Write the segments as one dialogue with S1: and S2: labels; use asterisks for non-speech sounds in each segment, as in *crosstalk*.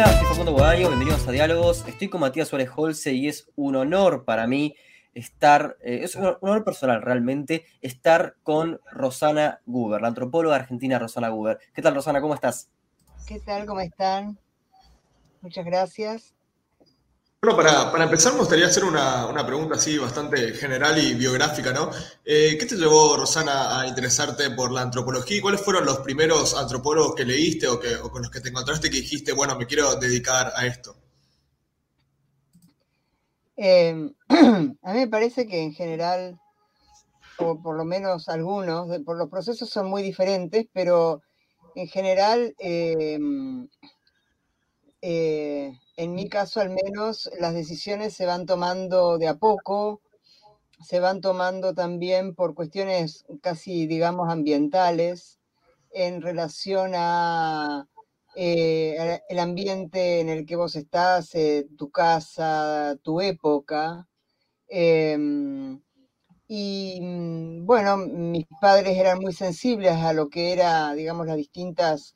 S1: Hola, soy Facundo Guadaño, bienvenidos a Diálogos. Estoy con Matías Suárez Holce y es un honor para mí estar, eh, es un honor personal realmente, estar con Rosana Guber, la antropóloga argentina Rosana Guber. ¿Qué tal, Rosana? ¿Cómo estás?
S2: ¿Qué tal? ¿Cómo están? Muchas gracias.
S3: Bueno, para, empezar me gustaría hacer una, pregunta así bastante general y biográfica, ¿no? Eh, ¿Qué te llevó, Rosana, a interesarte por la antropología y cuáles fueron los primeros antropólogos que leíste o, que, o con los que te encontraste que dijiste, bueno, me quiero dedicar a esto?
S2: Eh, *clears throat* a mí me parece que en general, o por lo menos algunos, por los procesos son muy diferentes, pero en general... Eh, en mi caso al menos, las decisiones se van tomando de a poco, se van tomando también por cuestiones casi, digamos, ambientales en relación a eh, el ambiente en el que vos estás, eh, tu casa, tu época. Em, y mm, bueno, mis padres eran muy sensibles a lo que era, digamos, las distintas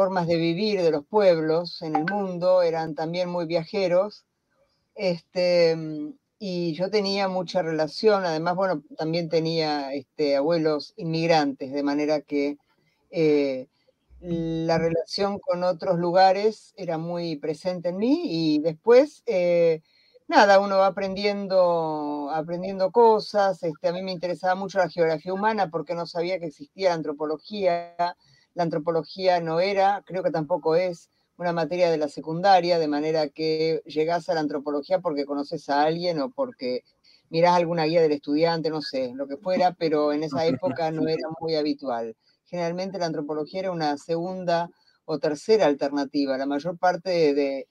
S2: formas de vivir de los pueblos en el mundo, eran también muy viajeros. Este, y yo tenía mucha relación, además, bueno, también tenía este, abuelos inmigrantes, de manera que eh, la relación con otros lugares era muy presente en mí y después, eh, nada, uno va aprendiendo, aprendiendo cosas. Este, a mí me interesaba mucho la geografía humana porque no sabía que existía la antropología, la antropología no era, creo que tampoco es una materia de la secundaria, de manera que llegás a la antropología porque conoces a alguien o porque mirás alguna guía del estudiante, no sé, lo que fuera, pero en esa *laughs* época no era muy habitual. Generalmente la antropología era una segunda o tercera alternativa. La mayor parte de,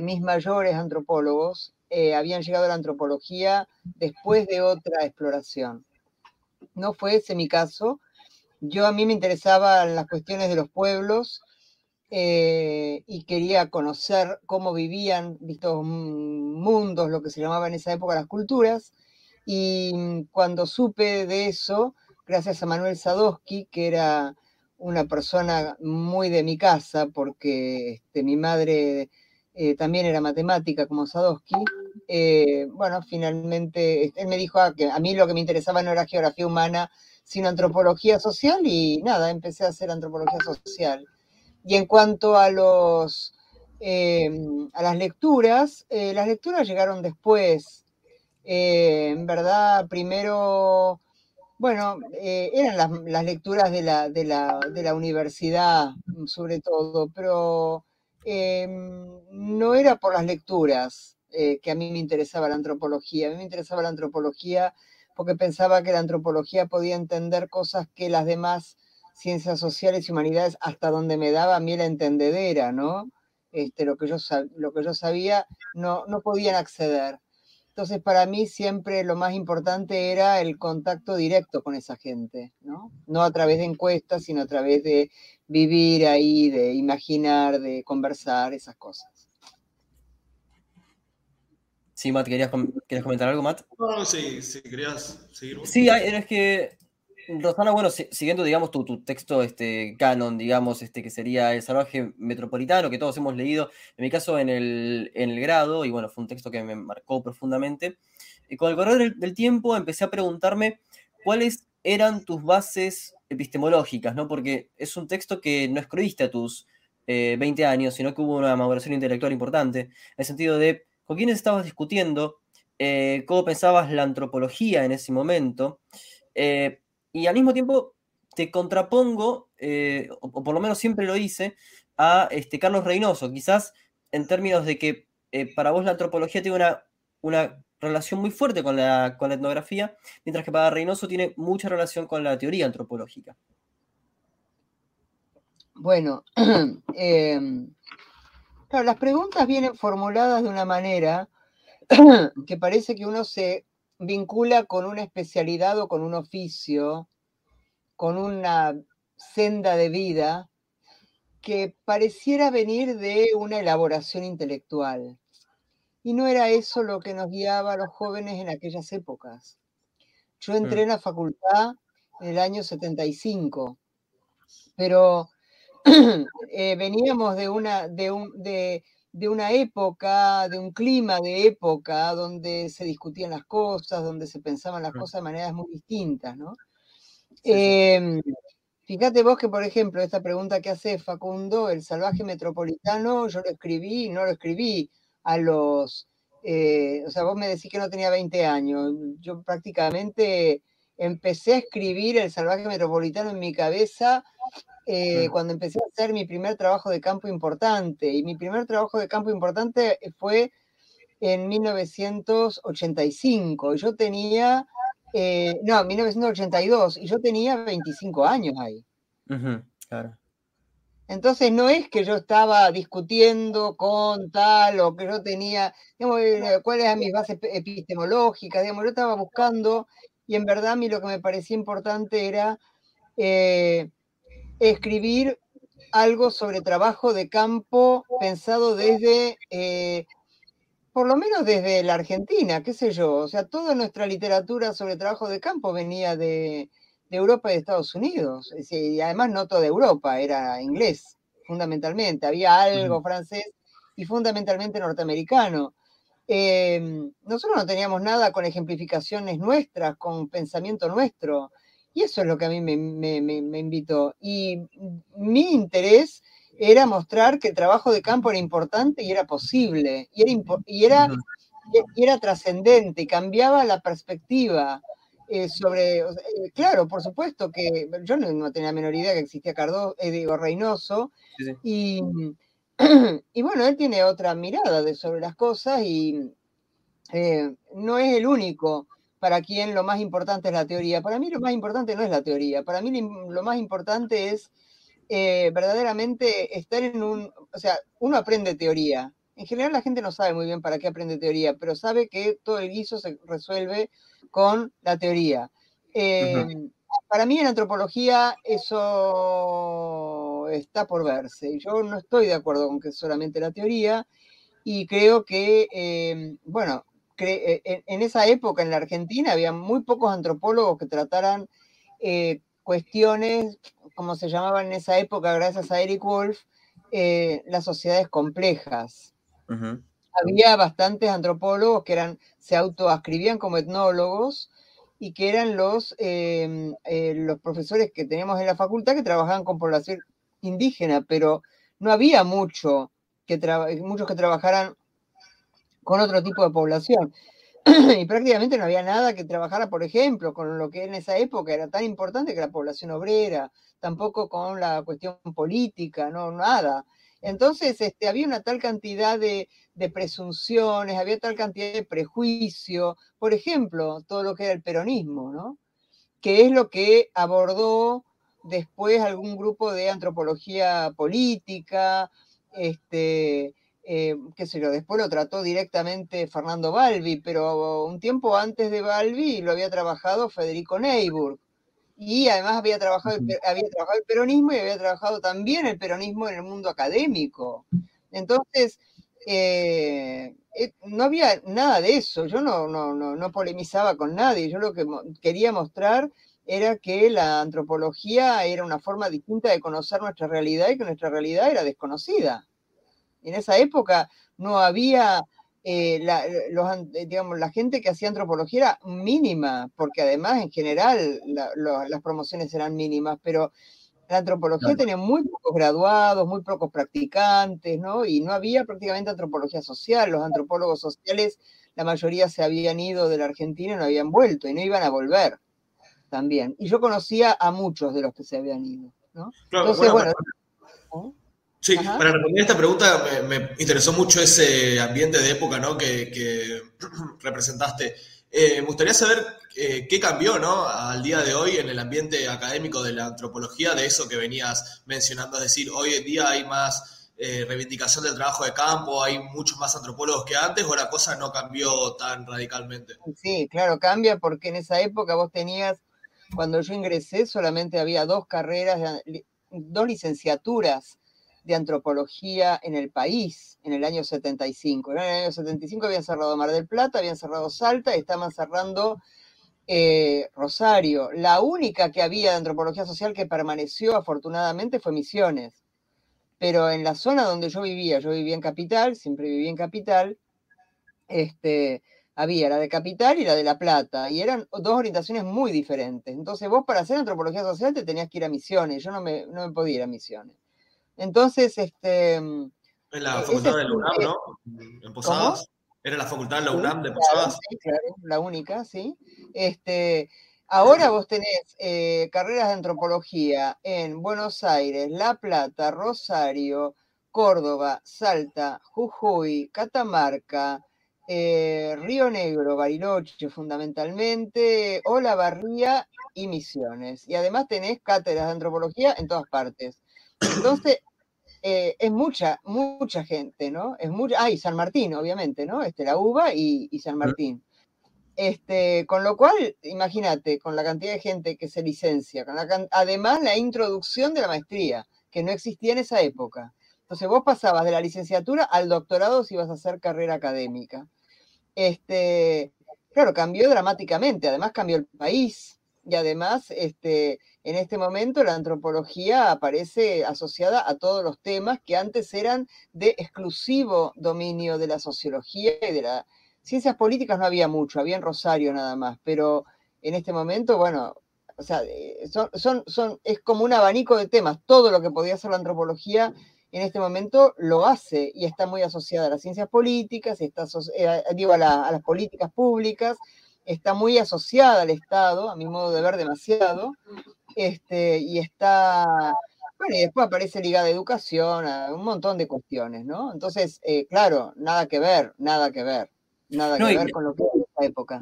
S2: mis mayores antropólogos eh, habían llegado a la antropología después de otra exploración. No fue ese mi caso, yo a mí me interesaban las cuestiones de los pueblos eh, y quería conocer cómo vivían estos mundos, lo que se llamaba en esa época las culturas. Y cuando supe de eso, gracias a Manuel Sadowski, que era una persona muy de mi casa, porque este, mi madre eh, también era matemática como Sadowski, eh, bueno, finalmente él me dijo ah, que a mí lo que me interesaba no era geografía humana, sino antropología social y nada, empecé a hacer antropología social. Y en cuanto a los em, a las lecturas, eh, las lecturas llegaron después. Eh, en verdad, primero, bueno, eh, eran las, lecturas de la, de, la, universidad, sobre todo, pero em, no era por las lecturas que a mí me interesaba la antropología. A mí me interesaba la antropología porque pensaba que la antropología podía entender cosas que las demás ciencias sociales y humanidades, hasta donde me daba a mí la entendedera, ¿no? Este, lo, que yo, lo que yo sabía, no, no podían acceder. Entonces, para mí siempre lo más importante era el contacto directo con esa gente, ¿no? No a través de encuestas, sino a través de vivir ahí, de imaginar, de conversar, esas cosas.
S1: Sí, Matt, ¿querías, comentar algo, Matt?
S3: No, sí, sí, querías seguir.
S1: Sí, es que, Rosana, bueno, siguiendo, digamos, tu, texto este, canon, digamos, este, que sería El salvaje metropolitano, que todos hemos leído, en mi caso en el, en el grado, y bueno, fue un texto que me marcó profundamente. Y con el correr del, tiempo empecé a preguntarme cuáles eran tus bases epistemológicas, ¿no? Porque es un texto que no escribiste a tus 20 eh, años, sino que hubo una maduración intelectual importante, en el sentido de con quiénes estabas discutiendo, eh, cómo pensabas la antropología en ese momento, eh, y al mismo tiempo te contrapongo, eh, o, por lo menos siempre lo hice, a este, Carlos Reynoso, quizás en términos de que para vos la antropología tiene una, una relación muy fuerte con la, con la etnografía, mientras que para Reynoso tiene mucha relación con la teoría antropológica.
S2: Bueno, *clears throat* Claro, las preguntas vienen formuladas de una manera *clears throat* que parece que uno se vincula con una especialidad o con un oficio, con una senda de vida que pareciera venir de una elaboración intelectual. Y no era eso lo que nos guiaba a los jóvenes en aquellas épocas. Yo entré mm. en la facultad en el año 75, pero *coughs* eh, veníamos de una, de, un, de, de, una época, de un clima de época donde se discutían las cosas, donde se pensaban las cosas de maneras muy distintas, ¿no? Em, fíjate vos que, por ejemplo, esta pregunta que hace Facundo, el salvaje metropolitano, yo lo escribí, no lo escribí a los, eh, o sea, vos me decís que no tenía 20 años, yo prácticamente empecé a escribir el salvaje metropolitano en mi cabeza eh, cuando empecé a hacer mi primer trabajo de campo importante. Y mi primer trabajo de campo importante fue en 1985. Yo tenía, eh, no, 1982, y yo tenía 25 años ahí. claro. Entonces no es que yo estaba discutiendo con tal o que yo tenía, digamos, eh, cuáles eran mis bases epistemológicas, digamos, yo estaba buscando y en verdad a mí lo que me parecía importante era eh, escribir algo sobre trabajo de campo pensado desde, eh, por lo menos desde la Argentina, qué sé yo, o sea, toda nuestra literatura sobre trabajo de campo venía de, Europa y de Estados Unidos, y además no toda Europa, era inglés, fundamentalmente, había algo francés y fundamentalmente norteamericano. Em, nosotros no teníamos nada con ejemplificaciones nuestras, con pensamiento nuestro. Y eso es lo que a mí me, invitó. Y mi interés era mostrar que el trabajo de campo era importante y era posible, y era, y era, era trascendente, y cambiaba la perspectiva. Eh, sobre, eh, claro, por supuesto que yo no, tenía la menor idea que existía Cardoso, eh, digo, Reynoso, y *clears throat* y bueno, él tiene otra mirada de sobre las cosas y eh, no es el único para quien lo más importante es la teoría. Para mí lo más importante no es la teoría, para mí lo más importante es eh, verdaderamente estar en un, o sea, uno aprende teoría. En general la gente no sabe muy bien para qué aprende teoría, pero sabe que todo el guiso se resuelve con la teoría. Eh, para mí en antropología eso está por verse. Yo no estoy de acuerdo con que es solamente la teoría y creo que, em, bueno, eh, en, esa época en la Argentina había muy pocos antropólogos que trataran eh, cuestiones, como se llamaban en esa época, gracias a Eric Wolf, eh, las sociedades complejas. Había bastantes antropólogos que eran, se autoascribían como etnólogos y que eran los, em, los profesores que teníamos en la facultad que trabajaban con población, indígena, pero no había mucho que muchos que trabajaran con otro tipo de población. *clears throat* y prácticamente no había nada que trabajara, por ejemplo, con lo que en esa época era tan importante que la población obrera, tampoco con la cuestión política, no nada. Entonces, este, había una tal cantidad de, presunciones, había tal cantidad de prejuicio, por ejemplo, todo lo que era el peronismo, ¿no? Que es lo que abordó después algún grupo de antropología política, este, eh, qué sé yo, después lo trató directamente Fernando Balbi, pero un tiempo antes de Balbi lo había trabajado Federico Neyburg. Y además había trabajado, el, había trabajado el peronismo y había trabajado también el peronismo en el mundo académico. Entonces, eh, eh, no había nada de eso. Yo no, no, no, no polemizaba con nadie. Yo lo que quería mostrar era que la antropología era una forma distinta de conocer nuestra realidad y que nuestra realidad era desconocida. En esa época no había, eh, la, digamos, la gente que hacía antropología era mínima, porque además en general las promociones eran mínimas, pero la antropología tenía muy pocos graduados, muy pocos practicantes, ¿no? Y no había prácticamente antropología social. Los antropólogos sociales, la mayoría se habían ido de la Argentina y no habían vuelto y no iban a volver también. Y yo conocía a muchos de los que se habían ido. ¿no? Entonces, bueno.
S3: Sí, para responder esta pregunta me, interesó mucho ese ambiente de época ¿no? que, *clears throat* representaste. Eh, me gustaría saber eh, qué cambió ¿no? al día de hoy en el ambiente académico de la antropología, de eso que venías mencionando, es decir, hoy en día hay más eh, reivindicación del trabajo de campo, hay muchos más antropólogos que antes, o la cosa no cambió tan radicalmente.
S2: Sí, claro, cambia porque en esa época vos tenías cuando yo ingresé solamente había dos carreras, dos licenciaturas de antropología en el país en el año 75. En el año 75 habían cerrado Mar del Plata, habían cerrado Salta y estaban cerrando eh, Rosario. La única que había de antropología social que permaneció afortunadamente fue Misiones. pero en la zona donde yo vivía, yo vivía en Capital, siempre viví en Capital, este, había la de Capital y la de La Plata, y eran dos orientaciones muy diferentes. Entonces vos para hacer antropología social te tenías que ir a misiones, yo no me, no me podía ir a misiones. Entonces, este... En
S3: la e, facultad de la UNAM, ¿no? En Posadas. ¿Era la facultad de la UNAM de Posadas?
S2: sí, claro, la única, sí. Este, ahora vos tenés eh, carreras de antropología en Buenos Aires, La Plata, Rosario, Córdoba, Salta, Jujuy, Catamarca, eh, Río Negro, Bariloche fundamentalmente, Olavarría y Misiones. Y además tenés cátedras de antropología en todas partes. Entonces, eh, es mucha, mucha gente, ¿no? Es mucha, ah, y San Martín, obviamente, ¿no? Este, la UBA y, San Martín. Este, con lo cual, imagínate, con la cantidad de gente que se licencia, con además la introducción de la maestría, que no existía en esa época. Entonces vos pasabas de la licenciatura al doctorado si ibas a hacer carrera académica. Este, claro, cambió dramáticamente, además cambió el país y además este, en este momento la antropología aparece asociada a todos los temas que antes eran de exclusivo dominio de la sociología y de las ciencias políticas no había mucho, había en Rosario nada más, pero en este momento, bueno, o sea, eh, son, son, es como un abanico de temas, todo lo que podía hacer la antropología en este momento lo hace y está muy asociada a las ciencias políticas, está, eh, digo, a las políticas públicas, está muy asociada al Estado, a mi modo de ver demasiado, este, y está, bueno, y después aparece ligada a educación, a un montón de cuestiones, ¿no? Entonces, eh, claro, nada que ver, nada que ver, nada que ver con lo que es esta época.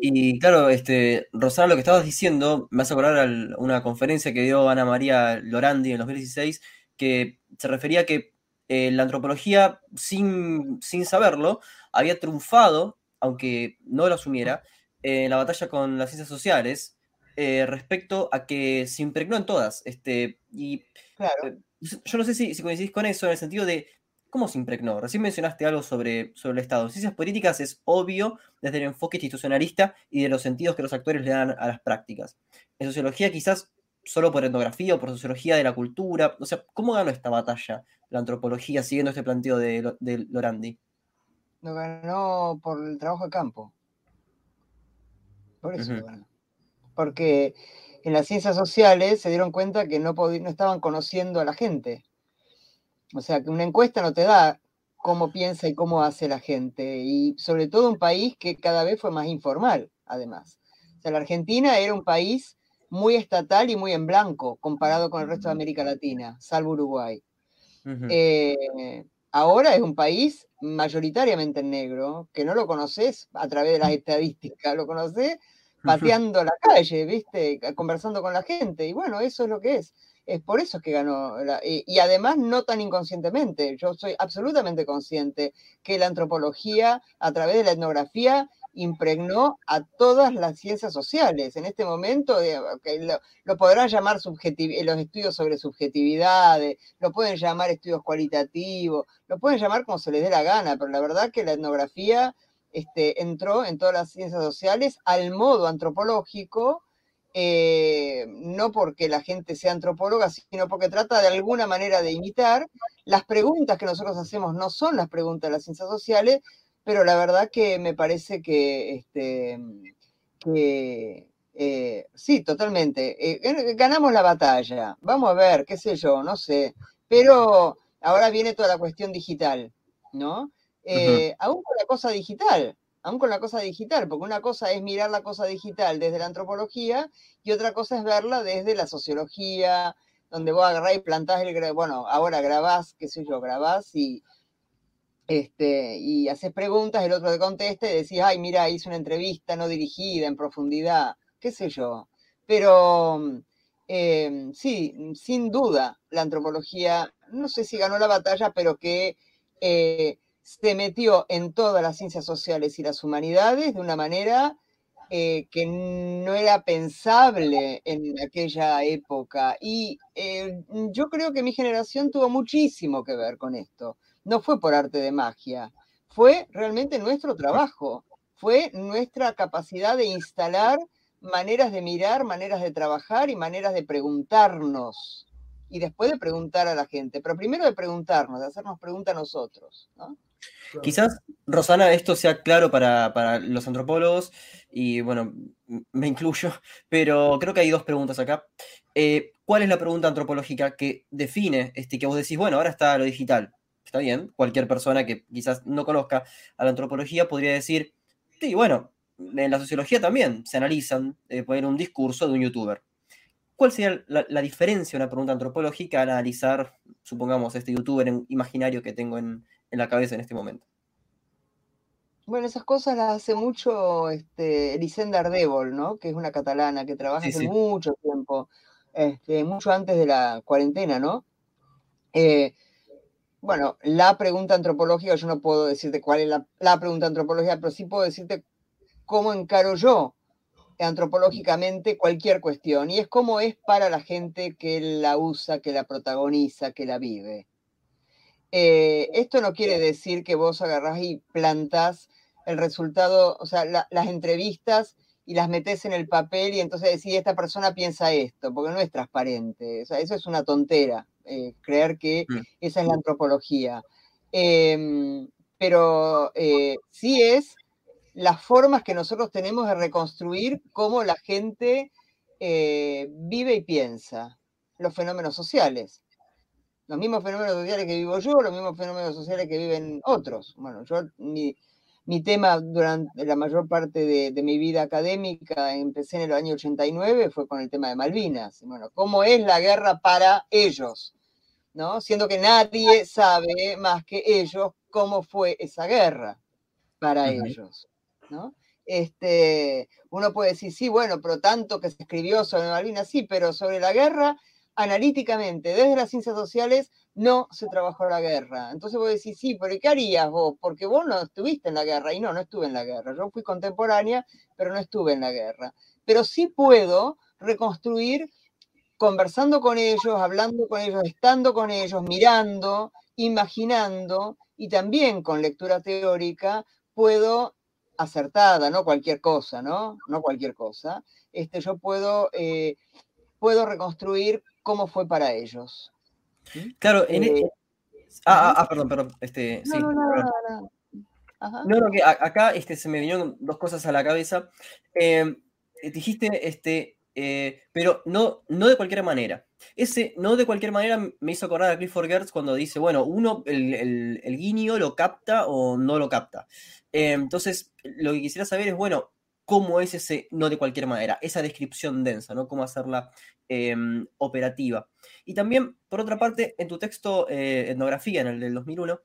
S1: Y, claro, este, Rosana, lo que estabas diciendo, me hace acordar a una conferencia que dio Ana María Lorandi en 2016, que se refería a que eh, la antropología, sin, sin saberlo, había triunfado aunque no lo asumiera, en la batalla con las ciencias sociales eh, respecto a que se impregnó en todas. Este, y eh, yo no sé si, coincidís con eso en el sentido de cómo se impregnó. Recién mencionaste algo sobre, sobre el Estado. Ciencias políticas es obvio desde el enfoque institucionalista y de los sentidos que los actores le dan a las prácticas. En sociología quizás solo por etnografía o por sociología de la cultura. O sea, ¿cómo ganó esta batalla la antropología siguiendo este planteo de, de Lorandi?
S2: Lo ganó por el trabajo de campo. Por eso Porque en las ciencias sociales se dieron cuenta que no, no estaban conociendo a la gente. O sea, que una encuesta no te da cómo piensa y cómo hace la gente. Y sobre todo un país que cada vez fue más informal, además. O sea, la Argentina era un país muy estatal y muy en blanco comparado con el resto de América Latina, salvo Uruguay. Ahora es un país mayoritariamente en negro, que no lo conoces a través de las estadísticas, lo conoces pateando la calle, ¿viste? Conversando con la gente. Y bueno, eso es lo que es. Es por eso que ganó. y, además, no tan inconscientemente. Yo soy absolutamente consciente que la antropología, a través de la etnografía, impregnó a todas las ciencias sociales. En este momento eh, lo, podrán llamar eh, los estudios sobre subjetividades, lo pueden llamar estudios cualitativos, lo pueden llamar como se les dé la gana, pero la verdad que la etnografía este, entró en todas las ciencias sociales al modo antropológico, eh, no porque la gente sea antropóloga, sino porque trata de alguna manera de imitar. Las preguntas que nosotros hacemos no son las preguntas de las ciencias sociales, pero la verdad que me parece que, este, que eh, sí, totalmente. Eh, ganamos la batalla. Vamos a ver, qué sé yo, no sé. Pero ahora viene toda la cuestión digital, ¿no? Eh, aún con la cosa digital, aún con la cosa digital, porque una cosa es mirar la cosa digital desde la antropología y otra cosa es verla desde la sociología, donde vos agarrás y plantás el, bueno, ahora grabás, qué sé yo, grabás y, este, y haces preguntas, el otro te contesta y decís, ay, mira, hice una entrevista no dirigida en profundidad, qué sé yo. Pero em, sí, sin duda, la antropología, no sé si ganó la batalla, pero que eh, se metió en todas las ciencias sociales y las humanidades de una manera eh, que no era pensable en aquella época. Y eh, yo creo que mi generación tuvo muchísimo que ver con esto no fue por arte de magia, fue realmente nuestro trabajo, fue nuestra capacidad de instalar maneras de mirar, maneras de trabajar y maneras de preguntarnos. y después de preguntar a la gente, pero primero de preguntarnos, de hacernos preguntas a nosotros, ¿no?
S1: Quizás, Rosana, esto sea claro para, los antropólogos y bueno, me incluyo, pero creo que hay dos preguntas acá. Eh, ¿Cuál es la pregunta antropológica que define, este, que vos decís, bueno, ahora está lo digital? Está bien, cualquier persona que quizás no conozca a la antropología podría decir, sí, bueno, en la sociología también se analizan, eh, poner un discurso de un youtuber. ¿Cuál sería la, diferencia de una pregunta antropológica al analizar, supongamos, este youtuber imaginario que tengo en, en la cabeza en este momento.
S2: Bueno, esas cosas las hace mucho este, Elisenda Ardébol, ¿no? Que es una catalana que trabaja hace mucho tiempo, este, mucho antes de la cuarentena, ¿no? Eh, bueno, la pregunta antropológica, yo no puedo decirte cuál es la, la, pregunta antropológica, pero sí puedo decirte cómo encaro yo antropológicamente cualquier cuestión. Y es cómo es para la gente que la usa, que la protagoniza, que la vive. Eh, esto no quiere decir que vos agarrás y plantás el resultado, o sea, las entrevistas y las metes en el papel y entonces decís, esta persona piensa esto, porque no es transparente. O sea, eso es una tontera, eh, creer que mm. esa es la antropología. Em, pero eh, sí es las formas que nosotros tenemos de reconstruir cómo la gente vive y piensa los fenómenos sociales los mismos fenómenos sociales que vivo yo, los mismos fenómenos sociales que viven otros. Bueno, yo, mi, tema durante la mayor parte de, mi vida académica, empecé en el año 89, fue con el tema de Malvinas. Bueno, ¿cómo es la guerra para ellos? ¿No? Siendo que nadie sabe más que ellos cómo fue esa guerra para ellos. ¿no? Este, uno puede decir, sí, bueno, pero tanto que se escribió sobre Malvinas, sí, pero sobre la guerra analíticamente, desde las ciencias sociales, no se trabajó la guerra. Entonces vos decís, sí, pero ¿qué harías vos? Porque vos no estuviste en la guerra. Y no, no estuve en la guerra. Yo fui contemporánea, pero no estuve en la guerra. Pero sí puedo reconstruir conversando con ellos, hablando con ellos, estando con ellos, mirando, imaginando y también con lectura teórica puedo acertada, no cualquier cosa, ¿no? No cualquier cosa. Este, yo puedo, eh, puedo reconstruir cómo fue para ellos.
S1: Claro, en e eh, ah, ah, ah, perdón, perdón. Este, no, sí, no, no, no, no, que acá este, se me vinieron dos cosas a la cabeza. Em, eh, dijiste, este, eh, pero no, no de cualquier manera. Ese no de cualquier manera me hizo acordar a Clifford Gertz cuando dice, bueno, uno, el, el, el guiño lo capta o no lo capta. Em, entonces, lo que quisiera saber es, bueno, cómo es ese no de cualquier manera, esa descripción densa, ¿no? Cómo hacerla Em, operativa. Y también, por otra parte, en tu texto eh, Etnografía, en el del 2001,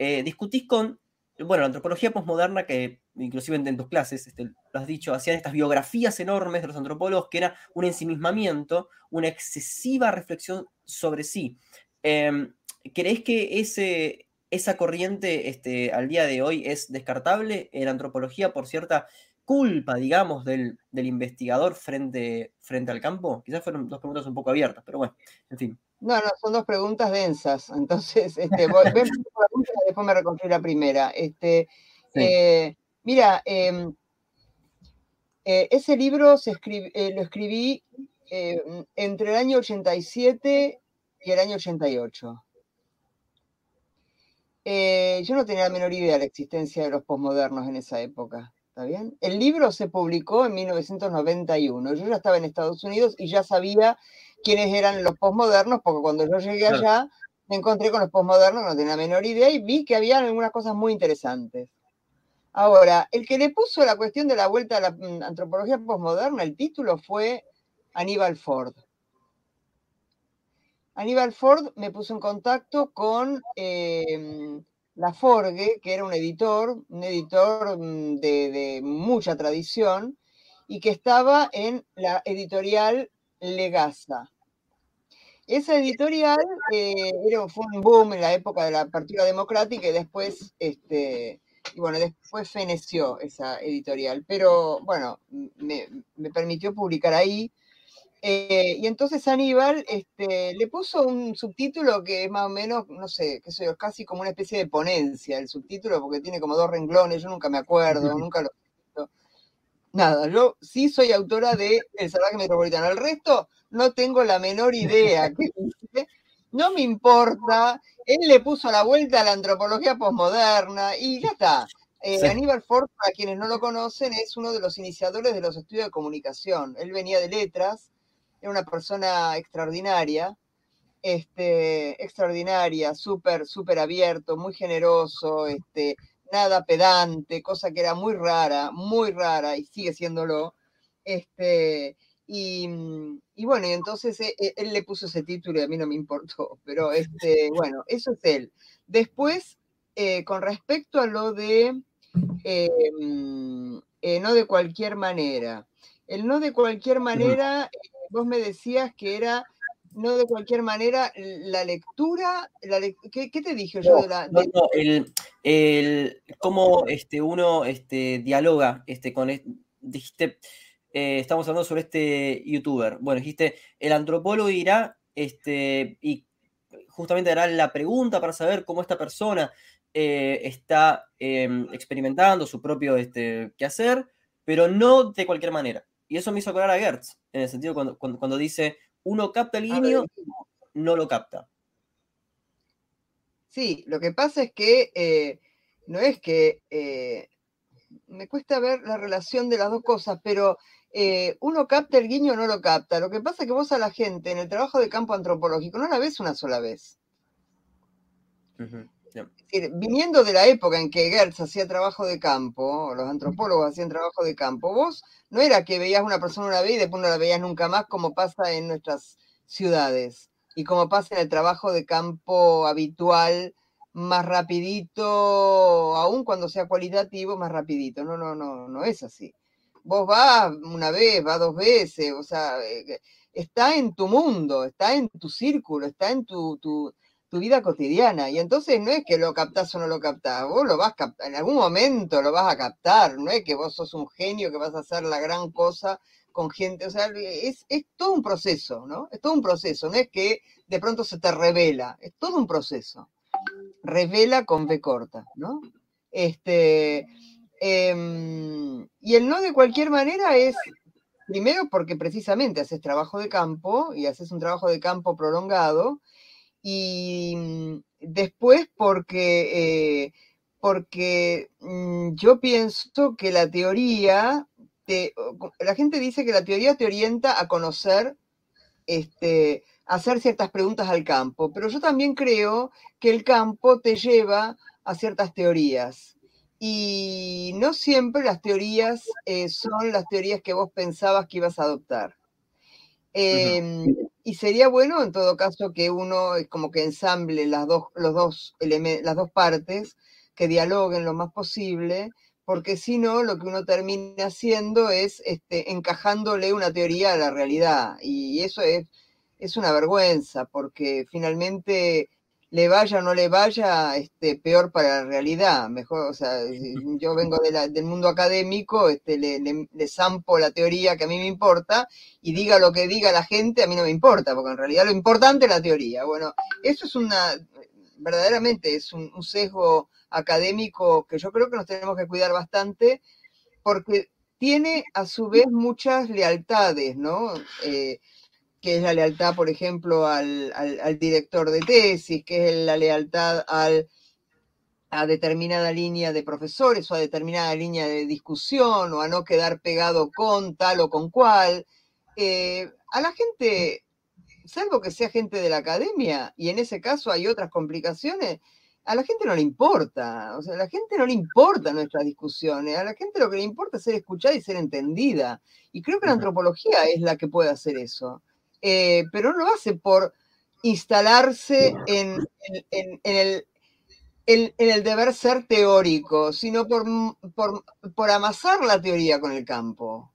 S1: eh, discutís con, bueno, la antropología posmoderna, que inclusive en, tus clases, este, lo has dicho, hacían estas biografías enormes de los antropólogos, que era un ensimismamiento, una excesiva reflexión sobre sí. Eh, ¿Crees que ese, esa corriente este, al día de hoy es descartable en antropología por cierta culpa, digamos, del, investigador frente, frente al campo? Quizás fueron dos preguntas un poco abiertas, pero bueno, en fin.
S2: No, no, son dos preguntas densas. *laughs* Entonces, este, voy, ven la y después me reconstruí la primera. Este, eh, mira, em, eh, ese libro se eh, lo escribí entre el año 87 y el año 88. yo no tenía la menor idea de la existencia de los posmodernos en esa época. ¿Está bien? El libro se publicó en 1991. Yo ya estaba en Estados Unidos y ya sabía quiénes eran los posmodernos, porque cuando yo llegué allá me encontré con los posmodernos, no tenía la menor idea y vi que había algunas cosas muy interesantes. Ahora, el que le puso la cuestión de la vuelta a la mm, antropología posmoderna, el título fue Aníbal Ford. Aníbal Ford me puso en contacto con eh, Laforgue, que era un editor, un editor mm, de, mucha tradición, y que estaba en la editorial Legasa. Esa editorial eh, fue un boom en la época de la apertura democrática y después, este, y bueno, después feneció esa editorial. Pero bueno, me, me permitió publicar ahí eh, y entonces Aníbal este, le puso un subtítulo que es más o menos, no sé, qué sé yo, casi como una especie de ponencia el subtítulo, porque tiene como dos renglones, yo nunca me acuerdo, *laughs* nunca lo he Nada, yo sí soy autora de El Salvaje Metropolitano. El resto no tengo la menor idea. no me importa. Él le puso la vuelta a la antropología posmoderna y ya está. Eh, Aníbal Ford, para quienes no lo conocen, es uno de los iniciadores de los estudios de comunicación. Él venía de letras, era una persona extraordinaria, este, extraordinaria, súper, súper abierto, muy generoso, este, nada pedante, cosa que era muy rara, muy rara y sigue siéndolo. Este, y, bueno, y entonces eh, eh, él, le puso ese título y a mí no me importó, pero este, bueno, eso es él. Después, eh, con respecto a lo de no de cualquier manera, el no de cualquier manera, vos me decías que era no de cualquier manera, la lectura, la ¿qué, te dije yo? de la,
S1: No, no, el, el, cómo este, uno este, dialoga este, con, dijiste, eh, estamos hablando sobre este youtuber, bueno, dijiste, el antropólogo irá este, y justamente hará la pregunta para saber cómo esta persona eh, está em, experimentando su propio este, quehacer, pero no de cualquier manera. Y eso me hizo acordar a Gertz, en el sentido cuando, cuando dice, uno capta el guiño, no lo capta.
S2: Sí, lo que pasa es que eh, no es que eh, me cuesta ver la relación de las dos cosas, pero eh, uno capta el guiño o no lo capta. Lo que pasa es que vos a la gente en el trabajo de campo antropológico no la ves una sola vez. Viniendo de la época en que Gertz hacía trabajo de campo, los antropólogos hacían trabajo de campo, vos no era que veías una persona una vez y después no la veías nunca más, como pasa en nuestras ciudades y como pasa en el trabajo de campo habitual, más rapidito, aun cuando sea cualitativo, más rapidito. No, no, no, no es así. Vos vas una vez, vas dos veces, o sea, eh, está en tu mundo, está en tu círculo, está en tu, tu, tu vida cotidiana. Y entonces no es que lo captás o no lo captás, vos lo vas a captar, en algún momento lo vas a captar, no es que vos sos un genio que vas a hacer la gran cosa con gente, o sea, es, todo un proceso, ¿no? Es todo un proceso, no es que de pronto se te revela, es todo un proceso. Revela con B corta, ¿no? Este, em, y el no de cualquier manera es, primero porque precisamente haces trabajo de campo y haces un trabajo de campo prolongado, y mm, después porque, eh, porque mm, yo pienso que la teoría la gente dice que la teoría te orienta a conocer, este, a hacer ciertas preguntas al campo, pero yo también creo que el campo te lleva a ciertas teorías. Y no siempre las teorías eh, son las teorías que vos pensabas que ibas a adoptar. Em, y sería bueno, en todo caso, que uno como que ensamble las dos, los dos las dos partes, que dialoguen lo más posible, porque si no, lo que uno termina haciendo es este, encajándole una teoría a la realidad. Y eso es, es una vergüenza, porque finalmente le vaya o no le vaya, este, peor para la realidad. Mejor, o sea, yo vengo del mundo académico, este, le, le, zampo la teoría que a mí me importa y diga lo que diga la gente, a mí no me importa, porque en realidad lo importante es la teoría. Bueno, eso es una, verdaderamente es un sesgo académico que yo creo que nos tenemos que cuidar bastante porque tiene a su vez muchas lealtades, ¿no? Eh, que es la lealtad, por ejemplo, al, director de tesis, que es la lealtad al, a determinada línea de profesores o a determinada línea de discusión o a no quedar pegado con tal o con cual. Eh, a la gente, salvo que sea gente de la academia, y en ese caso hay otras complicaciones, a la gente no le importa, o sea, a la gente no le importa nuestras discusiones, a la gente lo que le importa es ser escuchada y ser entendida. Y creo que la antropología es la que puede hacer eso. Eh, pero no lo hace por instalarse en, el, en, el, deber ser teórico, sino por, por, por amasar la teoría con el campo.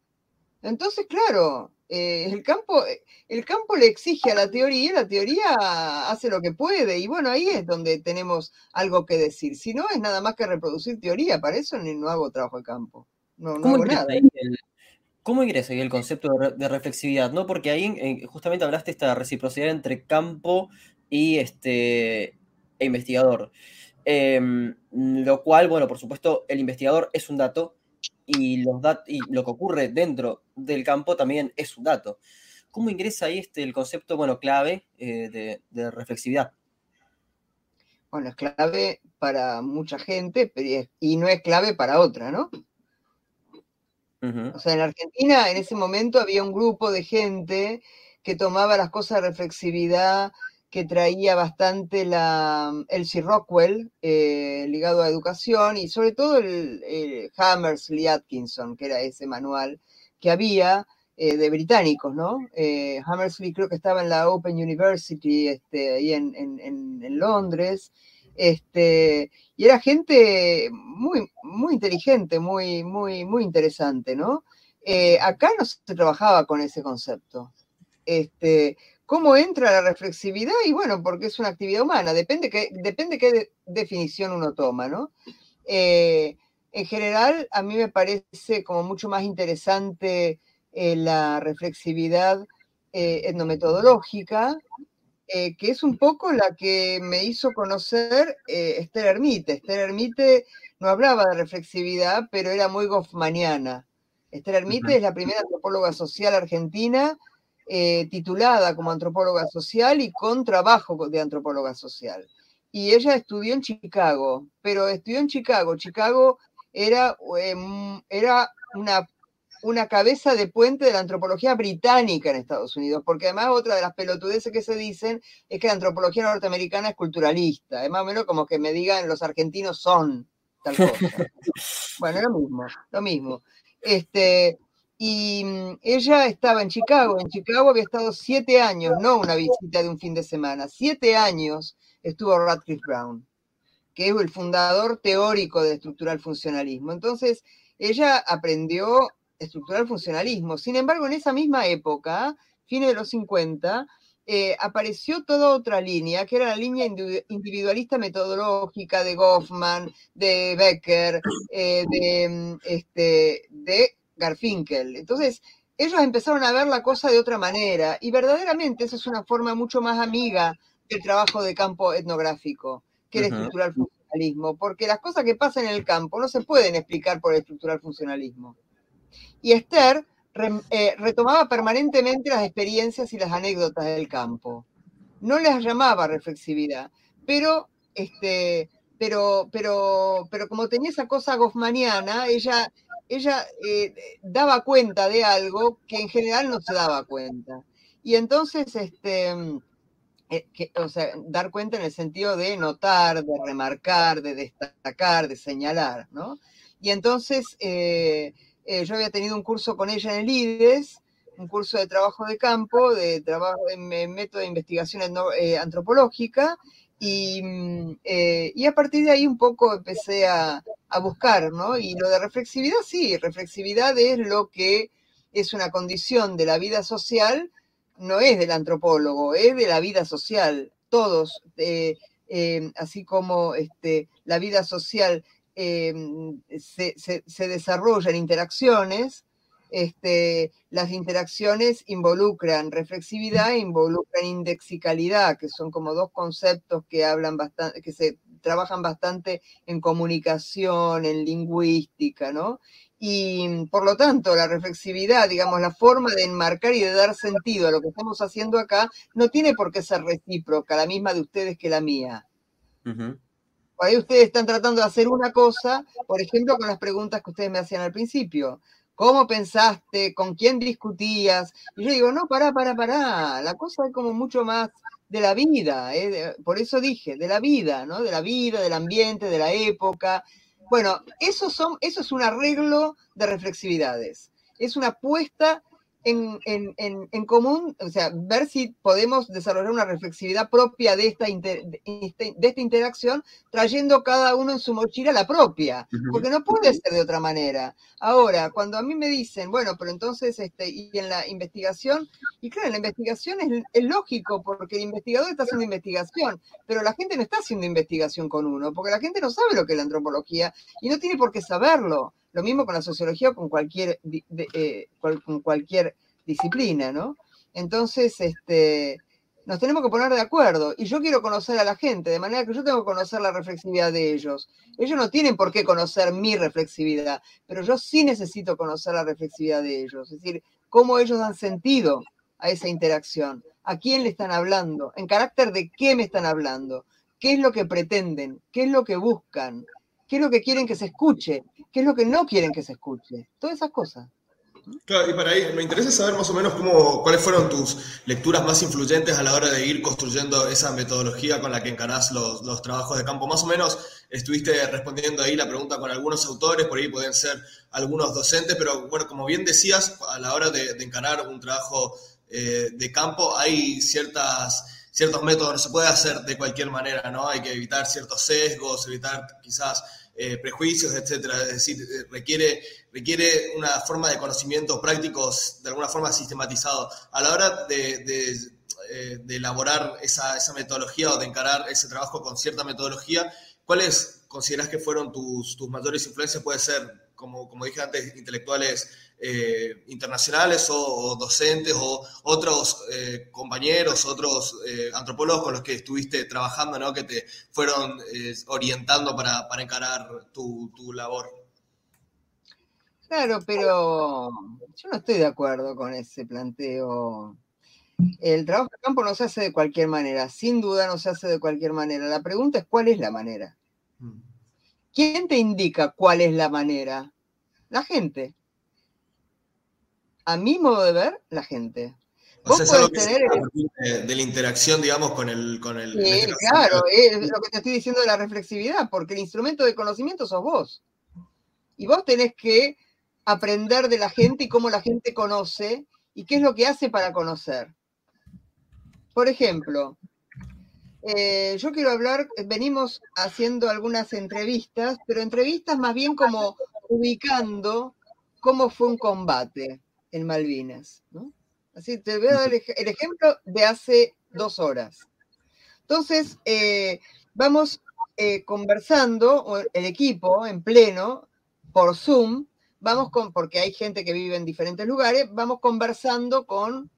S2: Entonces, claro, eh, el, campo, el campo le exige a la teoría, la teoría hace lo que puede, y bueno, ahí es donde tenemos algo que decir. Si no, es nada más que reproducir teoría, para eso no hago trabajo de campo. No,
S1: ¿Cómo hago nada. ¿Cómo ingresa ahí el concepto de, reflexividad? ¿no? Porque ahí eh, justamente hablaste esta reciprocidad entre campo y este, e investigador. Em, lo cual, bueno, por supuesto, el investigador es un dato, y, los y lo que ocurre dentro del campo también es un dato. ¿cómo ingresa ahí este, el concepto, bueno, clave de, reflexividad?
S2: Bueno, es clave para mucha gente y no es clave para otra, ¿no? O sea, en Argentina en ese momento había un grupo de gente que tomaba las cosas de reflexividad que traía bastante la Elsie Rockwell, eh, ligado a educación, y sobre todo el, Hammersley Atkinson, que era ese manual que había eh, de británicos, ¿no? Eh, Hammersley creo que estaba en la Open University, este, ahí en, en, Londres, este, y era gente muy, muy inteligente, muy, muy, muy interesante, ¿no? acá no se trabajaba con ese concepto. Este, ¿Cómo entra la reflexividad? Y bueno, porque es una actividad humana, depende, que, depende qué definición uno toma, ¿no? Eh, en general, a mí me parece como mucho más interesante eh, la reflexividad eh, que es un poco la que me hizo conocer Esther Hermite. Esther Hermite no hablaba de reflexividad, pero era muy goffmaniana. Esther Hermite es la primera antropóloga social argentina eh, titulada como antropóloga social y con trabajo de antropóloga social. Y ella estudió en Chicago, pero estudió en Chicago. Chicago era, em, era una, una cabeza de puente de la antropología británica en Estados Unidos, porque además otra de las pelotudeces que se dicen es que la antropología norteamericana es culturalista. Es más o menos como que me digan los argentinos son tal cosa. *laughs* bueno, lo mismo, lo mismo. Este, y mm, ella estaba en Chicago. En Chicago había estado siete años, no una visita de un fin de semana. Siete años estuvo Radcliffe Brown, que es el fundador teórico de estructural funcionalismo. Entonces, ella aprendió estructural funcionalismo. Sin embargo, en esa misma época, fines de los 50, eh, apareció toda otra línea, que era la línea individualista metodológica de Goffman, de Becker, eh, de, mm, este, de Garfinkel. Entonces, ellos empezaron a ver la cosa de otra manera y verdaderamente esa es una forma mucho más amiga del trabajo de campo etnográfico que el estructural funcionalismo, porque las cosas que pasan en el campo no se pueden explicar por el estructural funcionalismo. Y Esther eh, retomaba permanentemente las experiencias y las anécdotas del campo. No las llamaba reflexividad, pero este, pero, pero, pero como tenía esa cosa goffmaniana, ella ella eh, daba cuenta de algo que en general no se daba cuenta. Y entonces, este, eh, o sea, dar cuenta en el sentido de notar, de remarcar, de destacar, de señalar, ¿no? Y entonces yo había tenido un curso con ella en el IDES, un curso de trabajo de campo, de trabajo en, método de investigación antropológica, Mm, eh, y, a partir de ahí un poco empecé a, buscar, ¿no? Y lo de reflexividad, sí, reflexividad es lo que es una condición de la vida social, no es del antropólogo, es de la vida social. Todos, eh, eh, así como este, la vida social se, se, desarrolla en interacciones, este, las interacciones involucran reflexividad e involucran indexicalidad, que son como dos conceptos que hablan bastante, que se trabajan bastante en comunicación, en lingüística, ¿no? Y por lo tanto, la reflexividad, digamos, la forma de enmarcar y de dar sentido a lo que estamos haciendo acá, no tiene por qué ser recíproca, la misma de ustedes que la mía. Ahí ustedes están tratando de hacer una cosa, por ejemplo, con las preguntas que ustedes me hacían al principio. ¿Cómo pensaste? ¿Con quién discutías? Y yo digo, no, pará, pará, pará. La cosa es como mucho más de la vida, ¿eh? por eso dije, de la vida, ¿no? De la vida, del ambiente, de la época. Bueno, eso, son, eso es un arreglo de reflexividades. Es una puesta en, en, común, o sea, ver si podemos desarrollar una reflexividad propia de esta, este, de esta interacción, trayendo cada uno en su mochila la propia, porque no puede ser de otra manera. Ahora, cuando a mí me dicen, bueno, pero entonces, este, y en la investigación, y claro, en la investigación es, es lógico, porque el investigador está haciendo investigación, pero la gente no está haciendo investigación con uno, porque la gente no sabe lo que es la antropología y no tiene por qué saberlo. Lo mismo con la sociología o con cualquier, eh, con cualquier disciplina, ¿no? Entonces, este, nos tenemos que poner de acuerdo. Y yo quiero conocer a la gente, de manera que yo tengo que conocer la reflexividad de ellos. Ellos no tienen por qué conocer mi reflexividad, pero yo sí necesito conocer la reflexividad de ellos. Es decir, cómo ellos han sentido a esa interacción. ¿A quién le están hablando? ¿En carácter de qué me están hablando? ¿Qué es lo que pretenden? ¿Qué es lo que buscan? ¿Qué es lo que quieren que se escuche? ¿Qué es lo que no quieren que se escuche? Todas esas cosas.
S3: Claro, y para ahí me interesa saber más o menos cuáles fueron tus lecturas más influyentes a la hora de ir construyendo esa metodología con la que encarás los, los, trabajos de campo. Más o menos estuviste respondiendo ahí la pregunta con algunos autores, por ahí pueden ser algunos docentes, pero bueno, como bien decías, a la hora de, de encarar un trabajo eh, de campo hay ciertas, ciertos métodos, no se puede hacer de cualquier manera, ¿no? Hay que evitar ciertos sesgos, evitar quizás eh, prejuicios, etcétera. Es decir, eh, requiere, requiere una forma de conocimientos prácticos de alguna forma sistematizado. A la hora de, eh, de elaborar esa, esa, metodología o de encarar ese trabajo con cierta metodología, ¿cuáles consideras que fueron tus, tus mayores influencias? Puede ser, como, como dije antes, intelectuales eh, internacionales o, o, docentes o otros eh, compañeros, otros eh, antropólogos con los que estuviste trabajando, ¿no? que te fueron orientando para, para, encarar tu, tu, labor.
S2: Claro, pero yo no estoy de acuerdo con ese planteo. El trabajo de campo no se hace de cualquier manera, sin duda no se hace de cualquier manera. La pregunta es cuál es la manera. Mm. ¿Quién te indica cuál es la manera? La gente a mi modo de ver, la gente.
S3: O sea, Vos podés tener. De la interacción, digamos, con el. Con el
S2: sí, este claro, es lo que te estoy diciendo de la reflexividad, porque el instrumento de conocimiento sos vos. Y vos tenés que aprender de la gente y cómo la gente conoce y qué es lo que hace para conocer. Por ejemplo, eh, yo quiero hablar, venimos haciendo algunas entrevistas, pero entrevistas más bien como ubicando cómo fue un combate en Malvinas. ¿no? Así te voy a dar el ejemplo de hace dos horas. Entonces, eh, vamos eh, conversando, el equipo en pleno, por Zoom, vamos con, porque hay gente que vive en diferentes lugares, vamos conversando con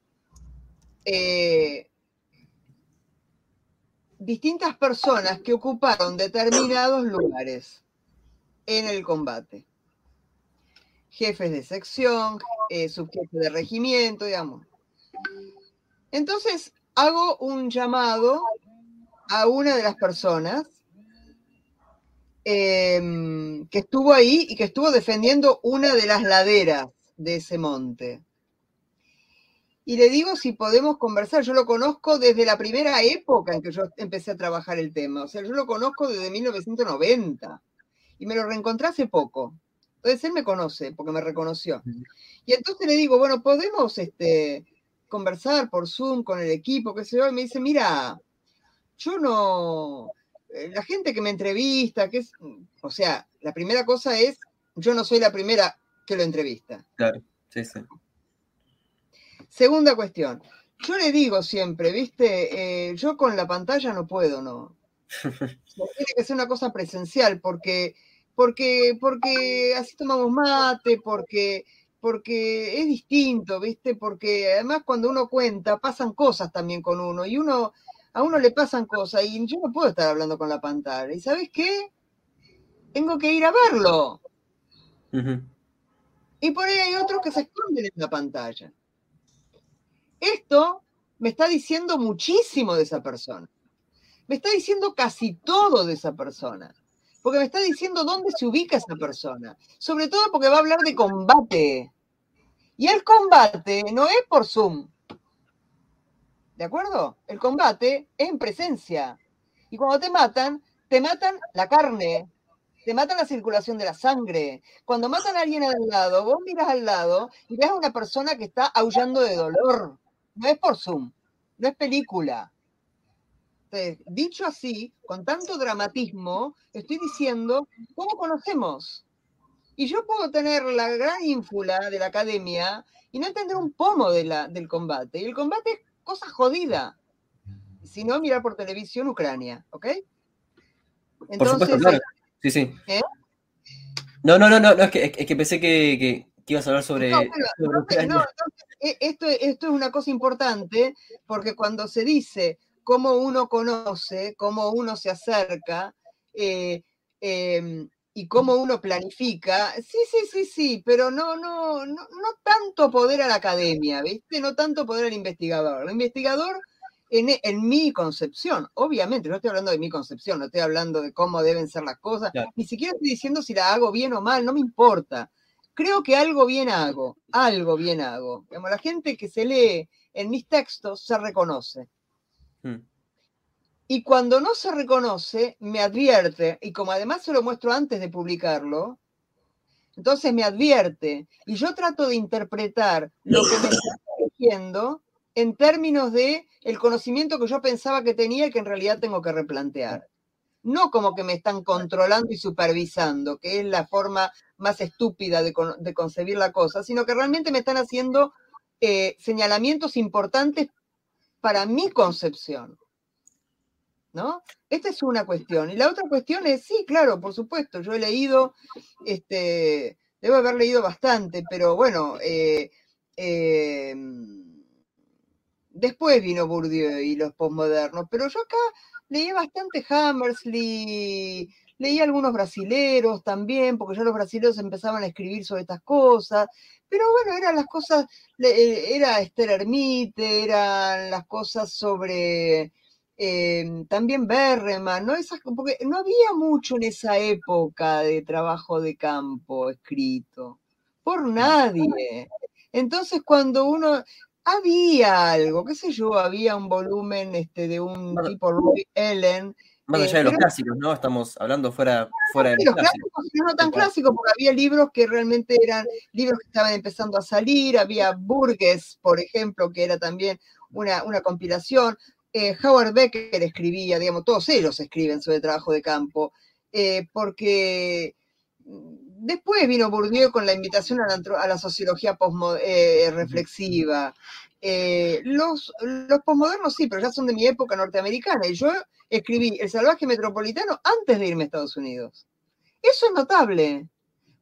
S2: eh, distintas personas que ocuparon determinados lugares en el combate. Jefes de sección, eh, subjefe de regimiento, digamos. Entonces, hago un llamado a una de las personas eh, que estuvo ahí y que estuvo defendiendo una de las laderas de ese monte. Y le digo si podemos conversar. Yo lo conozco desde la primera época en que yo empecé a trabajar el tema. O sea, yo lo conozco desde 1990 y me lo reencontré hace poco. Entonces él me conoce porque me reconoció. Y entonces le digo, bueno, podemos este, conversar por Zoom con el equipo, qué sé yo. Y me dice, mira, yo no. Eh, la gente que me entrevista, que es. O sea, la primera cosa es, yo no soy la primera que lo entrevista.
S1: Claro, sí, sí.
S2: Segunda cuestión. Yo le digo siempre, viste, eh, yo con la pantalla no puedo, ¿no? *laughs* Tiene que ser una cosa presencial, porque porque, porque así tomamos mate, porque, porque es distinto, ¿viste? Porque además cuando uno cuenta, pasan cosas también con uno, y uno, a uno le pasan cosas, y yo no puedo estar hablando con la pantalla. ¿Y sabes qué? Tengo que ir a verlo. Uh -huh. Y por ahí hay otros que se esconden en la pantalla. Esto me está diciendo muchísimo de esa persona. Me está diciendo casi todo de esa persona porque me está diciendo dónde se ubica esa persona. Sobre todo porque va a hablar de combate. Y el combate no es por Zoom. ¿De acuerdo? El combate es en presencia. Y cuando te matan, te matan la carne, te matan la circulación de la sangre. Cuando matan a alguien al lado, vos miras al lado y ves a una persona que está aullando de dolor. No es por Zoom, no es película. Dicho así, con tanto dramatismo, estoy diciendo cómo conocemos. Y yo puedo tener la gran ínfula de la academia y no entender un pomo de la, del combate. Y el combate es cosa jodida. Si no, mirar por televisión Ucrania, ¿ok?
S1: Entonces, por supuesto, claro. Sí, sí. ¿eh? No, no, no, no, no es, que, es que pensé que, que, que, ibas a hablar sobre. No, bueno, sobre
S2: entonces, no, entonces, e, esto, esto es una cosa importante porque cuando se dice cómo uno conoce, cómo uno se acerca, eh, eh, y cómo uno planifica, sí, sí, sí, sí, pero no, no, no, no tanto poder a la academia, ¿viste? No tanto poder al investigador. El investigador, en, en, mi concepción, obviamente, no estoy hablando de mi concepción, no estoy hablando de cómo deben ser las cosas, ni siquiera estoy diciendo si la hago bien o mal, no me importa. Creo que algo bien hago, algo bien hago. Digamos, la gente que se lee en mis textos se reconoce. Hmm. Y cuando no se reconoce, me advierte, y como además se lo muestro antes de publicarlo, entonces me advierte, y yo trato de interpretar lo que me está diciendo en términos de el conocimiento que yo pensaba que tenía y que en realidad tengo que replantear. No como que me están controlando y supervisando, que es la forma más estúpida de, concebir la cosa, sino que realmente me están haciendo eh, señalamientos importantes para mi concepción. ¿no? Esta es una cuestión. Y la otra cuestión es, sí, claro, por supuesto, yo he leído, este, debo haber leído bastante, pero bueno, eh, em, después vino Bourdieu y los postmodernos, pero yo acá leí bastante Hammersley, leí algunos brasileros también, porque ya los brasileros empezaban a escribir sobre estas cosas, pero bueno, eran las cosas, eh, era Esther Ermite, eran las cosas sobre Em, también Berreman, ¿no? Esas, porque no había mucho en esa época de trabajo de campo escrito, por nadie. Entonces, cuando uno, había algo, qué sé yo, había un volumen este, de un tipo Roy Ellen.
S1: Más allá de eh, los clásicos, ¿no? Estamos hablando fuera, fuera de
S2: los, clásicos. No tan clásicos, porque había libros que realmente eran libros que estaban empezando a salir, había Burgess, por ejemplo, que era también una, una compilación. Eh, Howard Becker escribía, digamos, todos ellos escriben sobre trabajo de campo, eh, porque después vino Bourdieu con la invitación a la, sociología eh, reflexiva. los, los posmodernos sí, pero ya son de mi época norteamericana, y yo escribí El salvaje metropolitano antes de irme a Estados Unidos. Eso es notable,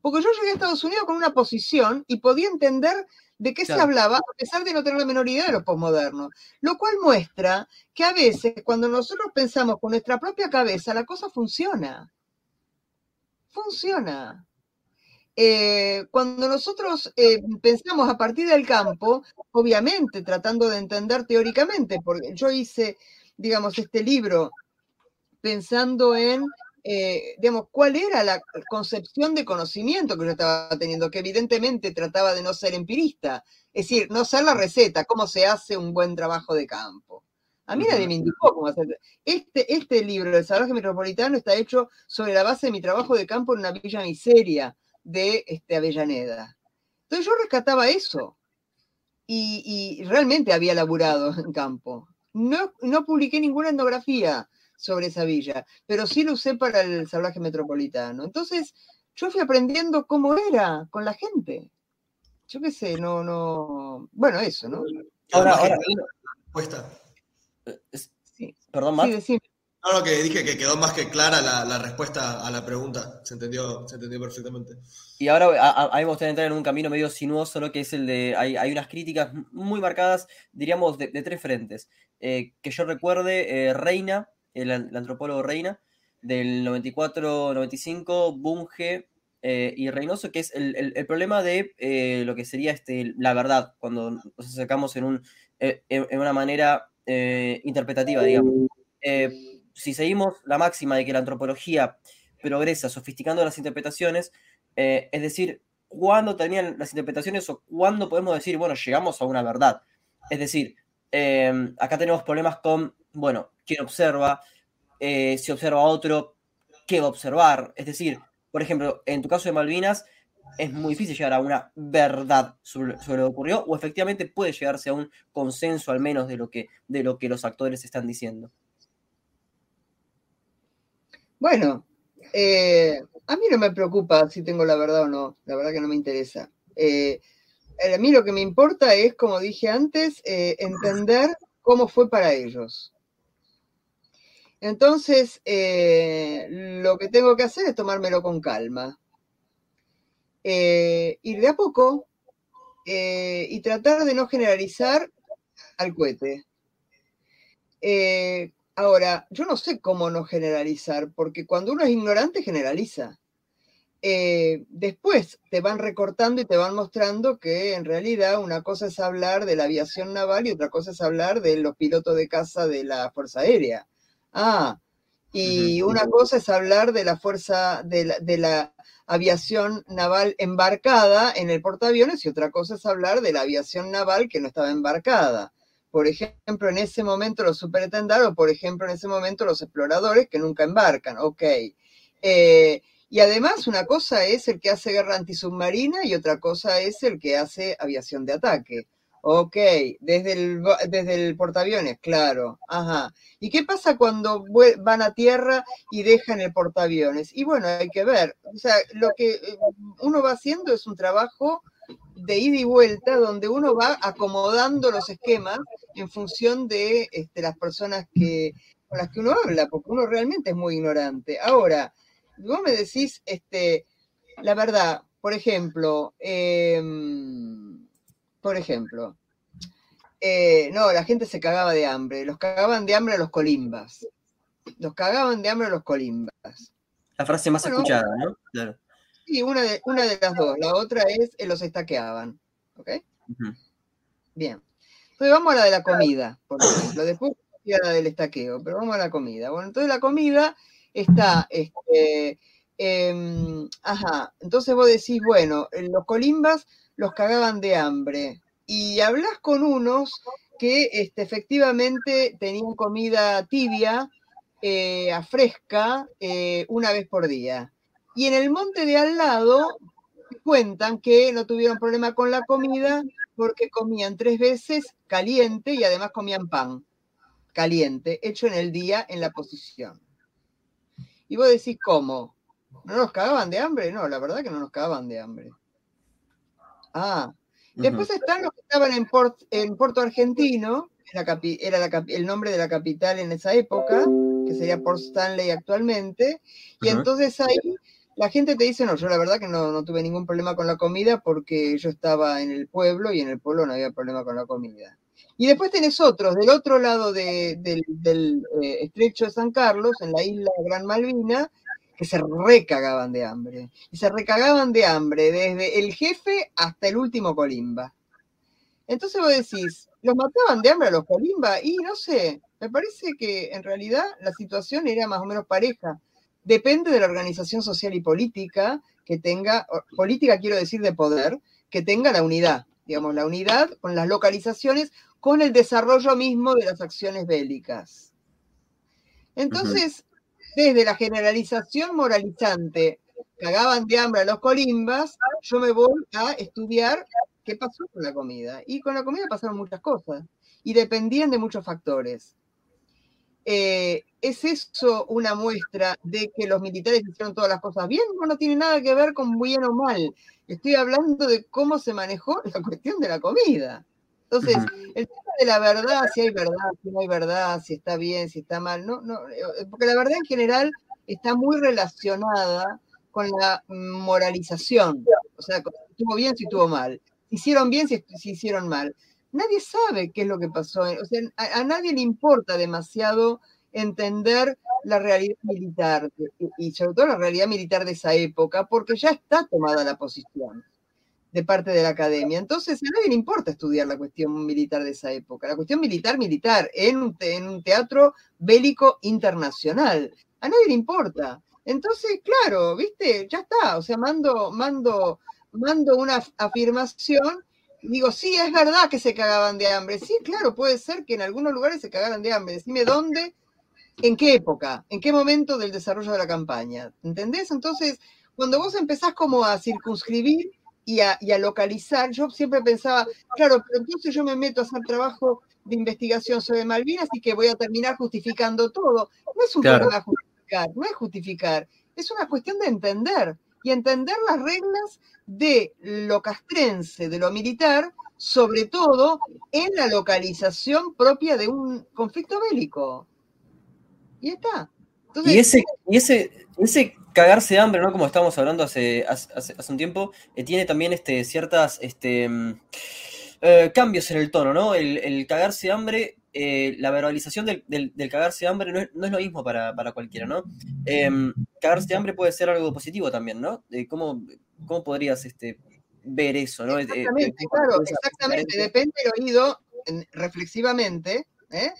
S2: porque yo llegué a Estados Unidos con una posición y podía entender de qué se hablaba, a pesar de no tener la menor idea de los posmodernos. Lo cual muestra que a veces, cuando nosotros pensamos con nuestra propia cabeza, la cosa funciona. Funciona. Eh, cuando nosotros eh, pensamos a partir del campo, obviamente tratando de entender teóricamente, porque yo hice, digamos, este libro pensando en eh, digamos, cuál era la concepción de conocimiento que yo estaba teniendo, que evidentemente trataba de no ser empirista, es decir, no ser la receta, cómo se hace un buen trabajo de campo. A mí nadie me indicó cómo hacer. Este, este libro, El Salvaje Metropolitano, está hecho sobre la base de mi trabajo de campo en una villa miseria de este, Avellaneda. Entonces yo rescataba eso y, y realmente había laburado en campo. No, no publiqué ninguna etnografía, sobre esa villa, pero sí lo usé para el salvaje metropolitano. Entonces, yo fui aprendiendo cómo era con la gente. Yo qué sé, no, no. Bueno, eso, ¿no?
S3: Ahora, ahora. Respuesta.
S1: Sí. Perdón, Matt. Sí,
S3: no, no, que dije que quedó más que clara la, respuesta a la pregunta. Se entendió, se entendió perfectamente.
S1: Y ahora a, mí me entrar en un camino medio sinuoso, ¿no? que es el de. Hay, hay unas críticas muy marcadas, diríamos, de, tres frentes. Eh, que yo recuerde, eh, Reina, el, antropólogo Reina, del 94-95, Bunge eh, y Reynoso, que es el, problema de eh, lo que sería este, la verdad, cuando nos acercamos en, un, en una manera interpretativa, digamos. Si seguimos la máxima de que la antropología progresa sofisticando las interpretaciones, es decir, cuándo terminan las interpretaciones o cuándo podemos decir, bueno, llegamos a una verdad. Es decir, acá tenemos problemas con bueno, quién observa, eh, si observa a otro, qué va a observar. Es decir, por ejemplo, en tu caso de Malvinas, es muy difícil llegar a una verdad sobre, lo que ocurrió, o efectivamente puede llegarse a un consenso al menos de lo que, de lo que los actores están diciendo.
S2: Bueno, eh, a mí no me preocupa si tengo la verdad o no, la verdad que no me interesa. Eh, a mí lo que me importa es, como dije antes, entender cómo fue para ellos. Entonces, eh, lo que tengo que hacer es tomármelo con calma. Eh, ir de a poco eh, y tratar de no generalizar al cohete. Ahora, yo no sé cómo no generalizar, porque cuando uno es ignorante, generaliza. eh, después te van recortando y te van mostrando que en realidad una cosa es hablar de la aviación naval y otra cosa es hablar de los pilotos de caza de la Fuerza Aérea. Ah, y una cosa es hablar de la Fuerza, de la, de la aviación naval embarcada en el portaaviones y otra cosa es hablar de la aviación naval que no estaba embarcada. Por ejemplo, en ese momento los superentendados, o por ejemplo, en ese momento los exploradores que nunca embarcan. Ok. Eh, y además, una cosa es el que hace guerra antisubmarina y otra cosa es el que hace aviación de ataque. Ok, desde el, desde el portaaviones, claro. Ajá. ¿Y qué pasa cuando van a tierra y dejan el portaaviones? Y bueno, hay que ver. O sea, lo que eh, uno va haciendo es un trabajo de ida y vuelta donde uno va acomodando los esquemas en función de este, las personas que, con las que uno habla, porque uno realmente es muy ignorante. Ahora, vos me decís, este, la verdad, por ejemplo, em, por ejemplo, eh, no, la gente se cagaba de hambre, los cagaban de hambre a los colimbas, los cagaban de hambre a los colimbas.
S1: La frase más escuchada, ¿no?
S2: Claro. Sí, una de, una de las dos, la otra es eh, los estaqueaban, ¿ok? Bien. Entonces vamos a la de la comida, por ejemplo, después a la del estaqueo, pero vamos a la comida. Bueno, entonces la comida está, este, em, ajá, entonces vos decís, bueno, los colimbas los cagaban de hambre y hablas con unos que este, efectivamente tenían comida tibia, eh, a fresca, eh, una vez por día. Y en el monte de al lado cuentan que no tuvieron problema con la comida porque comían tres veces caliente y además comían pan caliente, hecho en el día en la posición. Y vos decís, ¿cómo? ¿No nos cagaban de hambre? No, la verdad que no nos cagaban de hambre. Ah, después están los que estaban en, en Puerto Argentino, era, el nombre de la capital en esa época, que sería Port Stanley actualmente, y entonces ahí la gente te dice, no, yo la verdad que no, tuve ningún problema con la comida porque yo estaba en el pueblo y en el pueblo no había problema con la comida. Y después tenés otros, del otro lado del, eh, estrecho de San Carlos, en la isla Gran Malvina, que se recagaban de hambre. Y se recagaban de hambre desde el jefe hasta el último colimba. Entonces vos decís, ¿los mataban de hambre a los colimba? Y no sé, me parece que en realidad la situación era más o menos pareja. Depende de la organización social y política que tenga, política quiero decir de poder, que tenga la unidad, digamos, la unidad con las localizaciones con el desarrollo mismo de las acciones bélicas. Entonces, desde la generalización moralizante, cagaban de hambre a los colimbas, yo me voy a estudiar qué pasó con la comida. Y con la comida pasaron muchas cosas y dependían de muchos factores. Eh, ¿Es eso una muestra de que los militares hicieron todas las cosas bien? No, no tiene nada que ver con bien o mal. Estoy hablando de cómo se manejó la cuestión de la comida. Entonces, el tema de la verdad, si hay verdad, si no hay verdad, si está bien, si está mal, no, no, eh, porque la verdad en general está muy relacionada con la moralización, o sea, si estuvo bien, si estuvo mal, hicieron bien, si, hicieron mal. Nadie sabe qué es lo que pasó, o sea, a, nadie le importa demasiado entender la realidad militar y sobre todo la realidad militar de esa época, porque ya está tomada la posición de parte de la academia. Entonces, a nadie le importa estudiar la cuestión militar de esa época, la cuestión militar militar, en un, en un teatro bélico internacional. A nadie le importa. Entonces, claro, viste, ya está. O sea, mando, mando, mando una afirmación digo, sí, es verdad que se cagaban de hambre. Sí, claro, puede ser que en algunos lugares se cagaran de hambre. Decime dónde, en qué época, en qué momento del desarrollo de la campaña. ¿Entendés? Entonces, cuando vos empezás como a circunscribir y a, localizar. Yo siempre pensaba, claro, pero entonces yo me meto a hacer trabajo de investigación sobre Malvinas y que voy a terminar justificando todo. No es un problema justificar, no es justificar, es una cuestión de entender y entender las reglas de lo castrense, de lo militar, sobre todo en la localización propia de un conflicto bélico. Y está.
S1: y ese, y ese, ese cagarse de hambre, ¿no? Como estábamos hablando hace, hace, un tiempo, eh, tiene también este, ciertas este, mm, eh, cambios en el tono, ¿no? El, cagarse de hambre, eh, la verbalización del, cagarse de hambre no es, lo mismo para, cualquiera, ¿no? Em, cagarse de hambre puede ser algo positivo también, ¿no? ¿Cómo, cómo podrías este, ver eso, ¿no?
S2: Exactamente, claro, exactamente. Depende del oído, reflexivamente, ¿eh?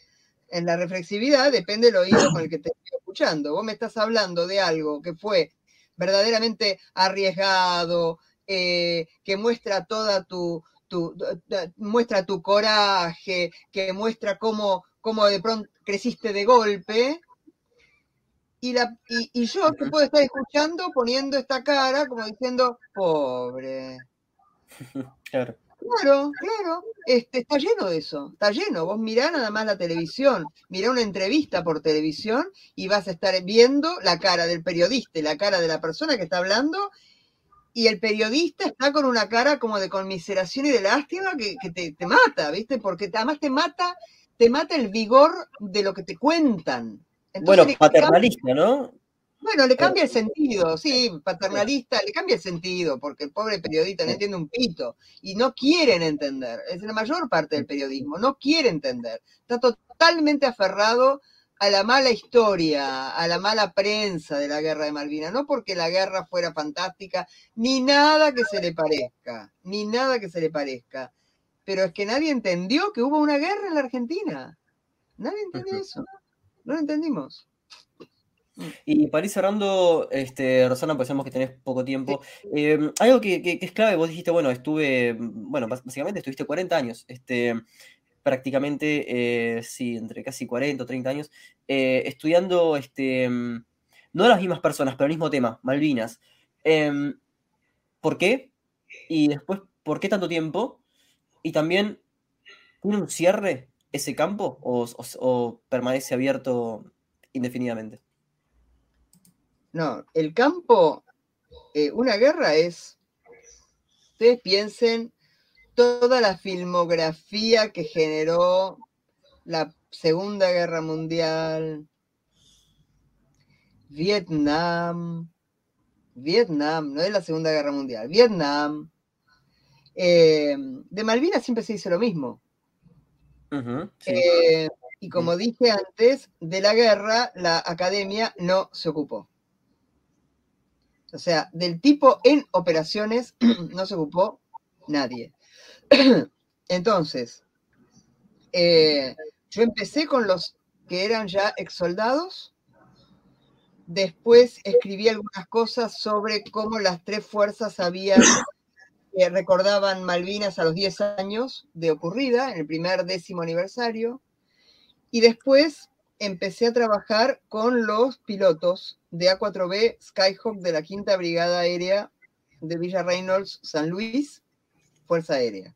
S2: En la reflexividad depende del oído con el que te estoy escuchando. Vos me estás hablando de algo que fue verdaderamente arriesgado, eh, que muestra toda tu, muestra tu coraje, que muestra cómo, cómo de pronto creciste de golpe. Y, la, y, yo te puedo estar escuchando poniendo esta cara como diciendo, pobre. *laughs* Claro. Claro, claro. Este, está lleno de eso, está lleno. Vos mirá nada más la televisión, mirá una entrevista por televisión y vas a estar viendo la cara del periodista y la cara de la persona que está hablando y el periodista está con una cara como de conmiseración y de lástima que, te, te, mata, ¿viste? Porque además te mata, te mata el vigor de lo que te cuentan.
S1: bueno, paternalista, ¿no?
S2: Bueno, le cambia el sentido, sí, paternalista, le cambia el sentido, porque el pobre periodista no entiende un pito y no quieren entender. Es la mayor parte del periodismo, no quiere entender. Está totalmente aferrado a la mala historia, a la mala prensa de la guerra de Malvinas, no porque la guerra fuera fantástica, ni nada que se le parezca, ni nada que se le parezca. Pero es que nadie entendió que hubo una guerra en la Argentina. Nadie entendió eso. No lo entendimos.
S1: Y para ir cerrando, este, Rosana, pues sabemos que tenés poco tiempo. Em, algo que, es clave, vos dijiste, bueno, estuve, bueno, básicamente estuviste 40 años. Este, prácticamente, eh, sí, entre casi 40 o 30 años, eh, estudiando, este, mm, no las mismas personas, pero el mismo tema, Malvinas. Em, ¿Por qué? Y después, ¿por qué tanto tiempo? Y también, ¿tiene un cierre ese campo o, permanece abierto indefinidamente?
S2: No, el campo, eh, una guerra es, ustedes piensen toda la filmografía que generó la Segunda Guerra Mundial, Vietnam, Vietnam, no es la Segunda Guerra Mundial, Vietnam. Eh, de Malvinas siempre se dice lo mismo. Eh, y como dije antes, de la guerra la academia no se ocupó. O sea, del tipo en operaciones *clears throat* no se ocupó nadie. *coughs* Entonces, eh, yo empecé con los que eran ya ex soldados. Después escribí algunas cosas sobre cómo las tres fuerzas habían, *coughs* eh, recordaban Malvinas a los 10 años de ocurrida, en el primer décimo aniversario. Y después empecé a trabajar con los pilotos de A4B Skyhawk de la Quinta Brigada Aérea de Villa Reynolds, San Luis, Fuerza Aérea.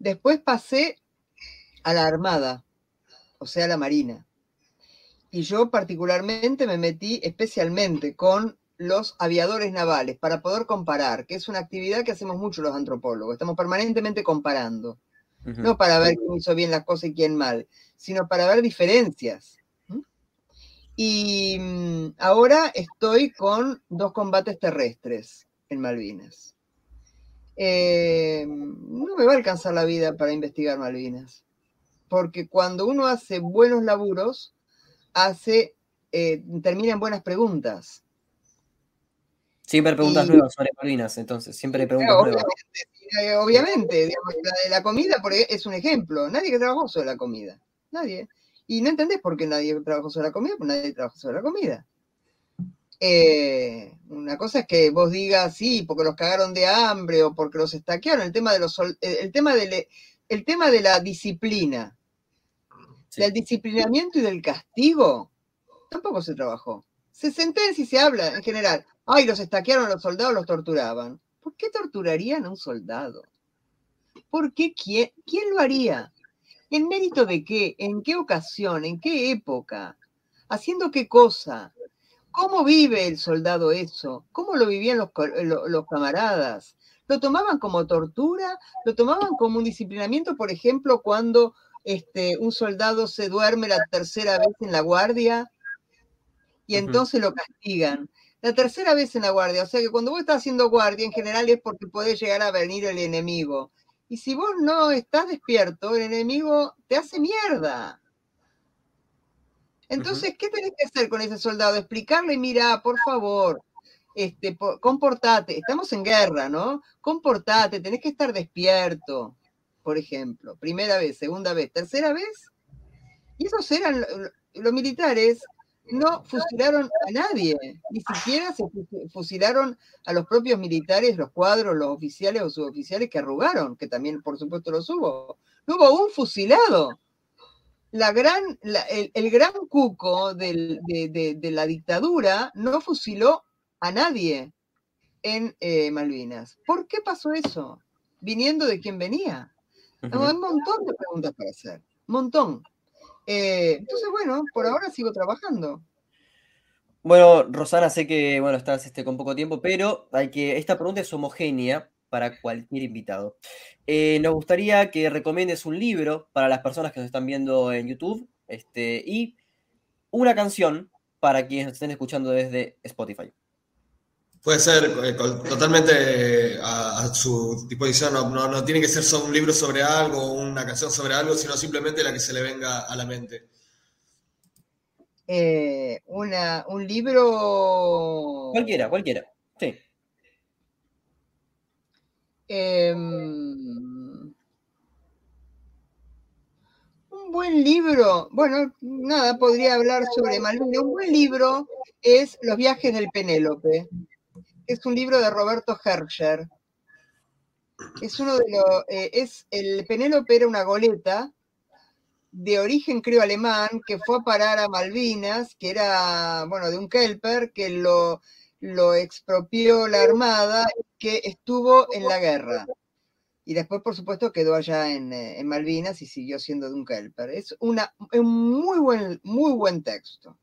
S2: Después pasé a la Armada, o sea, a la Marina. Y yo particularmente me metí especialmente con los aviadores navales para poder comparar, que es una actividad que hacemos mucho los antropólogos. Estamos permanentemente comparando. No para ver quién hizo bien las cosas y quién mal, sino para ver diferencias. Y mm, ahora estoy con dos combates terrestres en Malvinas. Eh, no me va a alcanzar la vida para investigar Malvinas, porque cuando uno hace buenos laburos, hace, eh, termina en buenas preguntas.
S1: Siempre preguntas nuevas sobre Malvinas, entonces, siempre preguntas
S2: nuevas. Obviamente, la de la comida es un ejemplo. Nadie que trabajó sobre la comida. Nadie. Y no entendés por qué nadie trabajó sobre la comida, porque nadie trabajó sobre la comida. Eh, una cosa es que vos digas, sí, porque los cagaron de hambre o porque los estaquearon, el tema de los el tema de, el tema de la disciplina, del disciplinamiento y del castigo, tampoco se trabajó. Se sentencia y se habla en general, ay, los estaquearon a los soldados, los torturaban. ¿Por qué torturarían a un soldado? ¿Por qué quién, quién lo haría? ¿En mérito de qué? ¿En qué ocasión? ¿En qué época? ¿Haciendo qué cosa? ¿Cómo vive el soldado eso? ¿Cómo lo vivían los, camaradas? ¿Lo tomaban como tortura? ¿Lo tomaban como un disciplinamiento, por ejemplo, cuando este, un soldado se duerme la tercera vez en la guardia y entonces lo castigan? La tercera vez en la guardia, o sea que cuando vos estás haciendo guardia, en general es porque puede llegar a venir el enemigo. Y si vos no estás despierto, el enemigo te hace mierda. Entonces, ¿qué tenés que hacer con ese soldado? Explicarle, mira, por favor, este, comportate, estamos en guerra, ¿no? Comportate, tenés que estar despierto, por ejemplo, primera vez, segunda vez, tercera vez. Y esos eran los militares, no fusilaron a nadie, ni siquiera se fusilaron a los propios militares, los cuadros, los oficiales o suboficiales que arrugaron, que también por supuesto los hubo. No hubo un fusilado la gran, el, gran cuco de, la dictadura no fusiló a nadie en eh, Malvinas. ¿Por qué pasó eso? Viniendo de quien venía. hay un montón de preguntas para hacer, montón. Eh, entonces, bueno, por ahora sigo trabajando.
S1: Bueno, Rosana, sé que bueno, estás este, con poco tiempo, pero hay que, esta pregunta es homogénea para cualquier invitado. Eh, nos gustaría que recomiendes un libro para las personas que nos están viendo en YouTube este, y una canción para quienes nos estén escuchando desde Spotify.
S3: Puede ser eh, totalmente a, su disposición, no, tiene que ser un libro sobre algo o una canción sobre algo, sino simplemente la que se le venga a la mente.
S2: Eh, una, un libro...
S1: Cualquiera, cualquiera, sí.
S2: Em, un buen libro, bueno, nada, podría hablar sobre Malvinas. Un buen libro es Los viajes del Penélope. Es un libro de Roberto Herscher. Es uno de los. Eh, es el Penélope era una goleta de origen creo alemán que fue a parar a Malvinas, que era, bueno, de un kelper que lo lo expropió la Armada que estuvo en la guerra. Y después, por supuesto, quedó allá en, eh, Malvinas y siguió siendo de un Kelper. Es una, un muy buen, muy buen texto.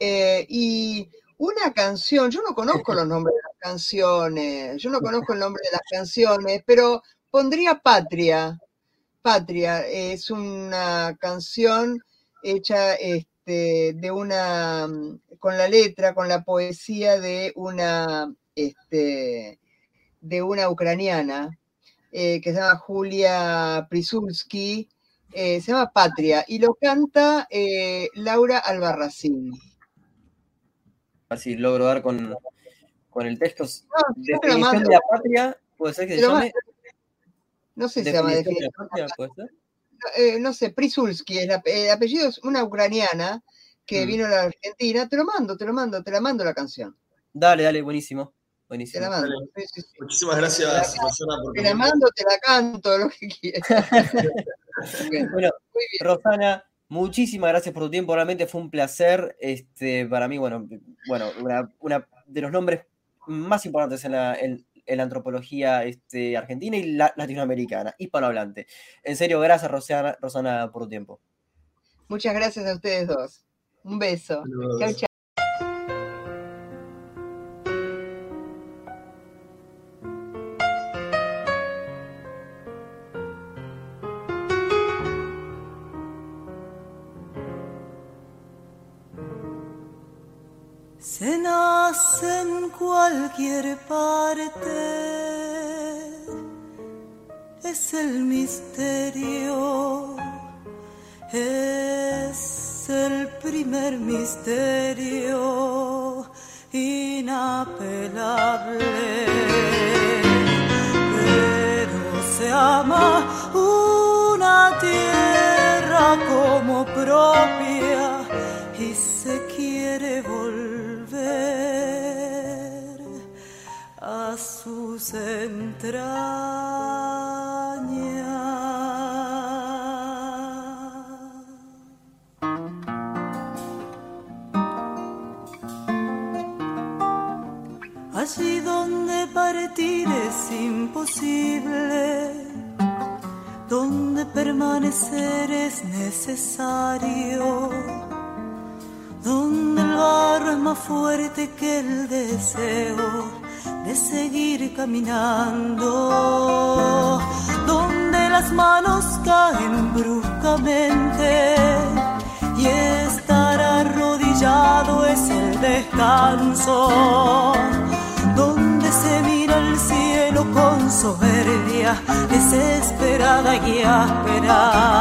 S2: Eh, y una canción, yo no conozco los nombres de las canciones, yo no conozco el nombre de las canciones, pero pondría Patria. Patria es una canción hecha este, de una con la letra, con la poesía de una, este, de una ucraniana eh, que se llama Julia Prisulski, eh, se llama Patria, y lo canta eh, Laura Albarracín.
S1: Así logro dar con, con el texto. definición de la patria, puede ser que se llame.
S2: No sé si se llama definición de la patria, ¿puede ser? No sé, Prisulski, el apellido es una ucraniana que mm. vino a la Argentina, te lo mando, te lo mando, te la mando la canción.
S1: Dale, dale, buenísimo. Buenísimo.
S3: Te la mando. Muchísimas gracias,
S2: te la, Te la mando, te la canto, lo que quieras. *laughs*
S1: bueno, Rosana, muchísimas gracias por tu tiempo. Realmente fue un placer. Este, para mí, bueno, bueno una, de los nombres más importantes en la, en, la antropología este, argentina y la, latinoamericana, hispanohablante. En serio, gracias, Rosana, Rosana, por tu tiempo.
S2: Muchas gracias a ustedes dos. Un beso. Chau, chau.
S4: Cualquier parte, es el misterio, es el primer misterio inapelable. Pero se ama una tierra como propia y se quiere volver sus entrañas. allí donde partir es imposible, donde permanecer es necesario, donde el barro es más fuerte que el deseo de seguir caminando, donde las manos caen bruscamente y estar arrodillado es el descanso donde se mira el cielo con soberbia, desesperada y áspera,